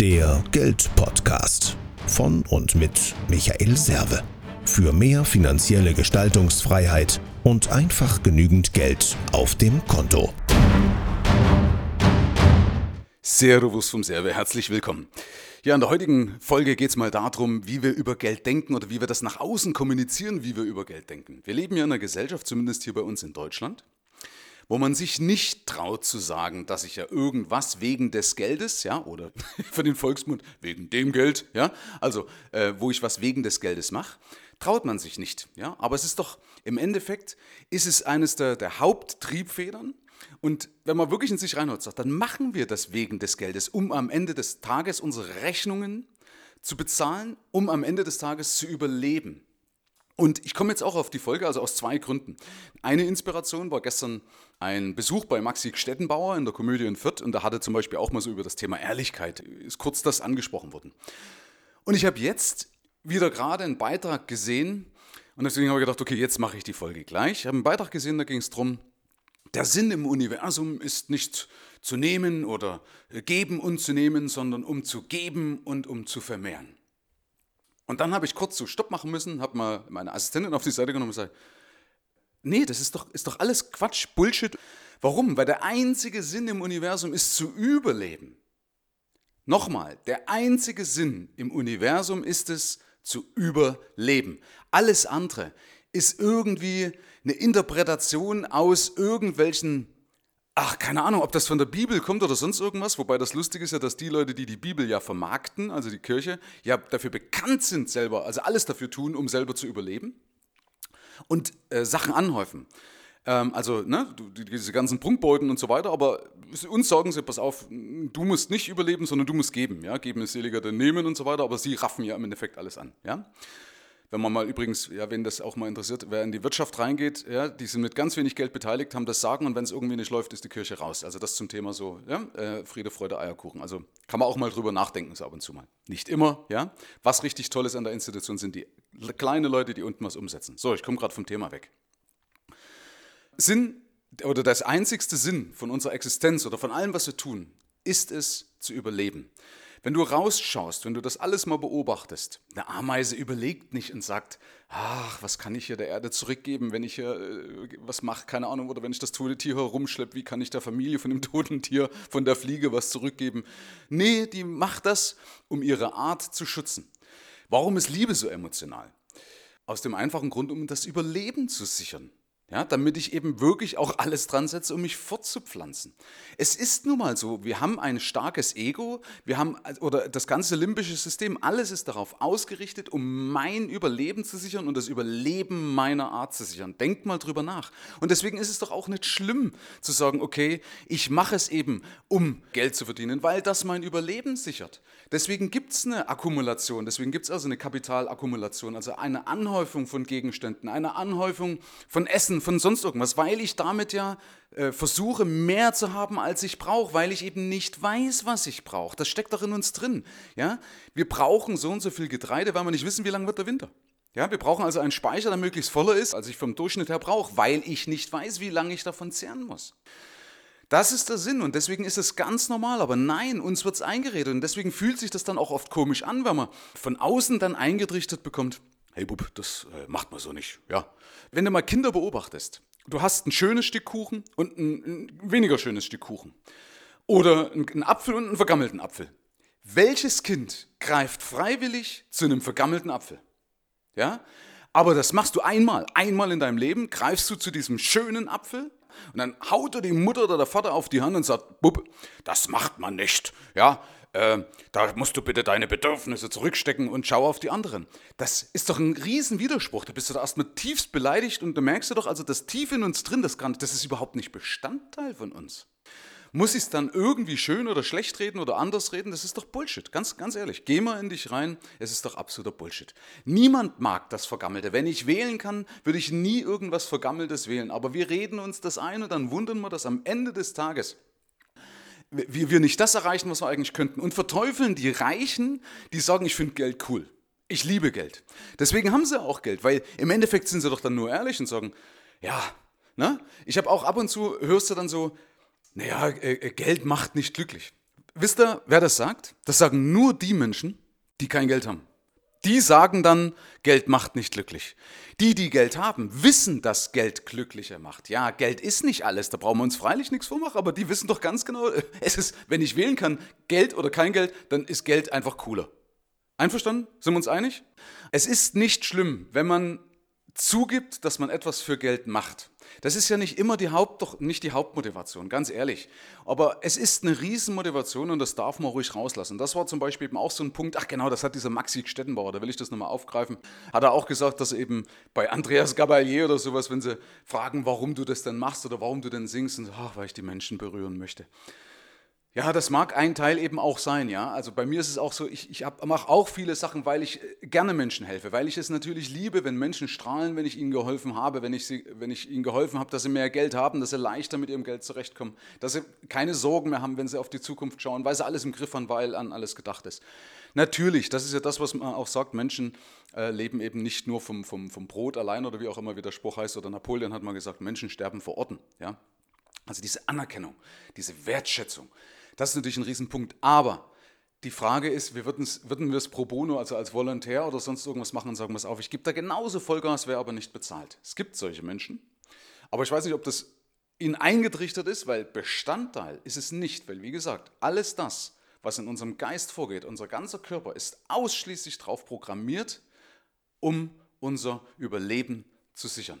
Der Geldpodcast von und mit Michael Serve. Für mehr finanzielle Gestaltungsfreiheit und einfach genügend Geld auf dem Konto. Servus vom Serve, herzlich willkommen. Ja, in der heutigen Folge geht es mal darum, wie wir über Geld denken oder wie wir das nach außen kommunizieren, wie wir über Geld denken. Wir leben ja in einer Gesellschaft, zumindest hier bei uns in Deutschland, wo man sich nicht traut zu sagen, dass ich ja irgendwas wegen des Geldes, ja, oder für den Volksmund wegen dem Geld, ja, also äh, wo ich was wegen des Geldes mache, traut man sich nicht, ja. Aber es ist doch im Endeffekt ist es eines der, der Haupttriebfedern. Und wenn man wirklich in sich reinhört, sagt, dann machen wir das wegen des Geldes, um am Ende des Tages unsere Rechnungen zu bezahlen, um am Ende des Tages zu überleben. Und ich komme jetzt auch auf die Folge, also aus zwei Gründen. Eine Inspiration war gestern ein Besuch bei Maxi Stettenbauer in der Komödie in Fürth und da hatte zum Beispiel auch mal so über das Thema Ehrlichkeit, ist kurz das angesprochen worden. Und ich habe jetzt wieder gerade einen Beitrag gesehen und deswegen habe ich gedacht, okay, jetzt mache ich die Folge gleich. Ich habe einen Beitrag gesehen, da ging es darum, der Sinn im Universum ist nicht zu nehmen oder geben und zu nehmen, sondern um zu geben und um zu vermehren. Und dann habe ich kurz so Stopp machen müssen, habe mal meine Assistentin auf die Seite genommen und gesagt, nee, das ist doch, ist doch alles Quatsch, Bullshit. Warum? Weil der einzige Sinn im Universum ist zu überleben. Nochmal, der einzige Sinn im Universum ist es, zu überleben. Alles andere ist irgendwie eine Interpretation aus irgendwelchen Ach, keine Ahnung, ob das von der Bibel kommt oder sonst irgendwas. Wobei das Lustige ist ja, dass die Leute, die die Bibel ja vermarkten, also die Kirche, ja dafür bekannt sind selber, also alles dafür tun, um selber zu überleben und äh, Sachen anhäufen. Ähm, also ne, diese ganzen Prunkbeuten und so weiter, aber uns sagen sie, pass auf, du musst nicht überleben, sondern du musst geben. Ja? Geben ist seliger denn nehmen und so weiter, aber sie raffen ja im Endeffekt alles an. Ja? Wenn man mal übrigens, ja, wenn das auch mal interessiert, wer in die Wirtschaft reingeht, ja, die sind mit ganz wenig Geld beteiligt, haben das Sagen und wenn es irgendwie nicht läuft, ist die Kirche raus. Also das zum Thema so, ja, äh, Friede, Freude, Eierkuchen. Also kann man auch mal drüber nachdenken, so ab und zu mal. Nicht immer, ja. Was richtig toll ist an der Institution, sind die kleinen Leute, die unten was umsetzen. So, ich komme gerade vom Thema weg. Sinn oder das einzigste Sinn von unserer Existenz oder von allem, was wir tun, ist es zu überleben. Wenn du rausschaust, wenn du das alles mal beobachtest, eine Ameise überlegt nicht und sagt, ach, was kann ich hier der Erde zurückgeben, wenn ich hier äh, was mache, keine Ahnung, oder wenn ich das tote Tier herumschleppe, wie kann ich der Familie von dem toten Tier, von der Fliege was zurückgeben? Nee, die macht das, um ihre Art zu schützen. Warum ist Liebe so emotional? Aus dem einfachen Grund, um das Überleben zu sichern. Ja, damit ich eben wirklich auch alles dran setze, um mich fortzupflanzen. Es ist nun mal so, wir haben ein starkes Ego, wir haben, oder das ganze limbische System, alles ist darauf ausgerichtet, um mein Überleben zu sichern und das Überleben meiner Art zu sichern. Denkt mal drüber nach. Und deswegen ist es doch auch nicht schlimm zu sagen, okay, ich mache es eben, um Geld zu verdienen, weil das mein Überleben sichert. Deswegen gibt es eine Akkumulation, deswegen gibt es also eine Kapitalakkumulation, also eine Anhäufung von Gegenständen, eine Anhäufung von Essen, Essen, von sonst irgendwas, weil ich damit ja äh, versuche, mehr zu haben, als ich brauche, weil ich eben nicht weiß, was ich brauche. Das steckt doch in uns drin. Ja? Wir brauchen so und so viel Getreide, weil wir nicht wissen, wie lange wird der Winter. Ja, wir brauchen also einen Speicher, der möglichst voller ist, als ich vom Durchschnitt her brauche, weil ich nicht weiß, wie lange ich davon zehren muss. Das ist der Sinn und deswegen ist es ganz normal. Aber nein, uns wird es eingeredet und deswegen fühlt sich das dann auch oft komisch an, wenn man von außen dann eingerichtet bekommt, hey Bub, das äh, macht man so nicht. Ja. Wenn du mal Kinder beobachtest, du hast ein schönes Stück Kuchen und ein, ein weniger schönes Stück Kuchen. Oder einen Apfel und einen vergammelten Apfel. Welches Kind greift freiwillig zu einem vergammelten Apfel? Ja? Aber das machst du einmal. Einmal in deinem Leben greifst du zu diesem schönen Apfel und dann haut dir die Mutter oder der Vater auf die Hand und sagt, Bub, das macht man nicht. Ja, äh, da musst du bitte deine Bedürfnisse zurückstecken und schau auf die anderen. Das ist doch ein Riesenwiderspruch. Da bist du da erstmal tiefst beleidigt und da merkst du doch, also das tief in uns drin, das, das ist überhaupt nicht Bestandteil von uns. Muss ich es dann irgendwie schön oder schlecht reden oder anders reden? Das ist doch Bullshit. Ganz, ganz ehrlich. Geh mal in dich rein. Es ist doch absoluter Bullshit. Niemand mag das Vergammelte. Wenn ich wählen kann, würde ich nie irgendwas Vergammeltes wählen. Aber wir reden uns das ein und dann wundern wir das am Ende des Tages wie wir nicht das erreichen, was wir eigentlich könnten. Und verteufeln die Reichen, die sagen, ich finde Geld cool. Ich liebe Geld. Deswegen haben sie auch Geld, weil im Endeffekt sind sie doch dann nur ehrlich und sagen, ja, ne? Ich habe auch ab und zu, hörst du dann so, naja, äh, äh, Geld macht nicht glücklich. wisst ihr, wer das sagt? Das sagen nur die Menschen, die kein Geld haben. Die sagen dann, Geld macht nicht glücklich. Die, die Geld haben, wissen, dass Geld glücklicher macht. Ja, Geld ist nicht alles, da brauchen wir uns freilich nichts vormachen, aber die wissen doch ganz genau, es ist, wenn ich wählen kann, Geld oder kein Geld, dann ist Geld einfach cooler. Einverstanden? Sind wir uns einig? Es ist nicht schlimm, wenn man zugibt, dass man etwas für Geld macht. Das ist ja nicht immer die Haupt, nicht die Hauptmotivation, ganz ehrlich. Aber es ist eine Riesenmotivation und das darf man ruhig rauslassen. Das war zum Beispiel eben auch so ein Punkt, ach genau, das hat dieser Maxi Stettenbauer, da will ich das nochmal aufgreifen, hat er auch gesagt, dass eben bei Andreas Gabalier oder sowas, wenn sie fragen, warum du das denn machst oder warum du denn singst, und, ach, weil ich die Menschen berühren möchte. Ja, das mag ein Teil eben auch sein, ja. Also bei mir ist es auch so, ich, ich mache auch viele Sachen, weil ich äh, gerne Menschen helfe, weil ich es natürlich liebe, wenn Menschen strahlen, wenn ich ihnen geholfen habe, wenn ich, sie, wenn ich ihnen geholfen habe, dass sie mehr Geld haben, dass sie leichter mit ihrem Geld zurechtkommen, dass sie keine Sorgen mehr haben, wenn sie auf die Zukunft schauen, weil sie alles im Griff haben, weil an alles gedacht ist. Natürlich, das ist ja das, was man auch sagt, Menschen äh, leben eben nicht nur vom, vom, vom Brot allein oder wie auch immer wie der Spruch heißt, oder Napoleon hat mal gesagt, Menschen sterben vor Orten, ja. Also diese Anerkennung, diese Wertschätzung. Das ist natürlich ein Riesenpunkt. Aber die Frage ist, wir würden, wir es pro bono, also als Volontär oder sonst irgendwas machen und sagen, was auf, ich gebe da genauso Vollgas, wäre aber nicht bezahlt. Es gibt solche Menschen. Aber ich weiß nicht, ob das ihnen eingetrichtert ist, weil Bestandteil ist es nicht. Weil, wie gesagt, alles das, was in unserem Geist vorgeht, unser ganzer Körper ist ausschließlich darauf programmiert, um unser Überleben zu sichern.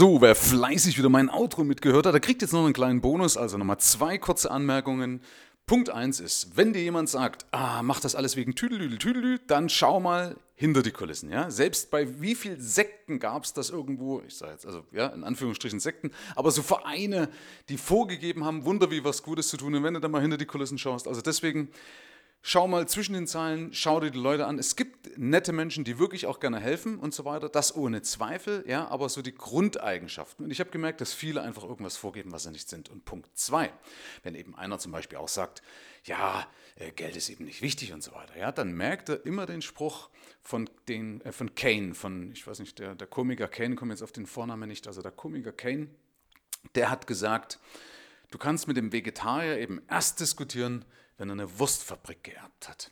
So, wer fleißig wieder mein Outro mitgehört hat, der kriegt jetzt noch einen kleinen Bonus, also nochmal zwei kurze Anmerkungen. Punkt 1 ist, wenn dir jemand sagt, ah, mach das alles wegen Tüdelüdel, Tüdelü, dann schau mal hinter die Kulissen. Ja? Selbst bei wie vielen Sekten gab es das irgendwo, ich sage jetzt, also ja, in Anführungsstrichen Sekten, aber so Vereine, die vorgegeben haben, Wunder wie was Gutes zu tun. Und wenn du da mal hinter die Kulissen schaust, also deswegen Schau mal zwischen den Zeilen, schau dir die Leute an. Es gibt nette Menschen, die wirklich auch gerne helfen und so weiter. Das ohne Zweifel, ja, aber so die Grundeigenschaften. Und ich habe gemerkt, dass viele einfach irgendwas vorgeben, was sie nicht sind. Und Punkt zwei, wenn eben einer zum Beispiel auch sagt, ja, äh, Geld ist eben nicht wichtig und so weiter, ja, dann merkt er immer den Spruch von, den, äh, von Kane, von, ich weiß nicht, der, der Komiker Kane, komme jetzt auf den Vornamen nicht, also der Komiker Kane, der hat gesagt, du kannst mit dem Vegetarier eben erst diskutieren, wenn er eine Wurstfabrik geerbt hat.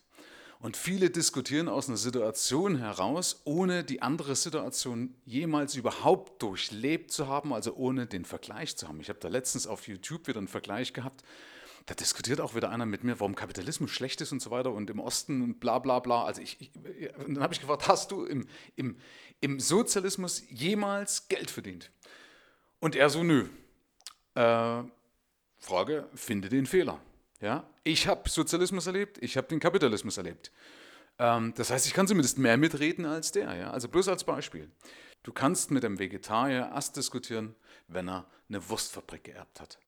Und viele diskutieren aus einer Situation heraus, ohne die andere Situation jemals überhaupt durchlebt zu haben, also ohne den Vergleich zu haben. Ich habe da letztens auf YouTube wieder einen Vergleich gehabt. Da diskutiert auch wieder einer mit mir, warum Kapitalismus schlecht ist und so weiter und im Osten und bla bla bla. Also ich, ich dann habe ich gefragt, hast du im, im, im Sozialismus jemals Geld verdient? Und er so, nö. Äh, Frage, finde den Fehler. Ja? Ich habe Sozialismus erlebt, ich habe den Kapitalismus erlebt. Ähm, das heißt, ich kann zumindest mehr mitreden als der. Ja? Also bloß als Beispiel. Du kannst mit einem Vegetarier erst diskutieren, wenn er eine Wurstfabrik geerbt hat.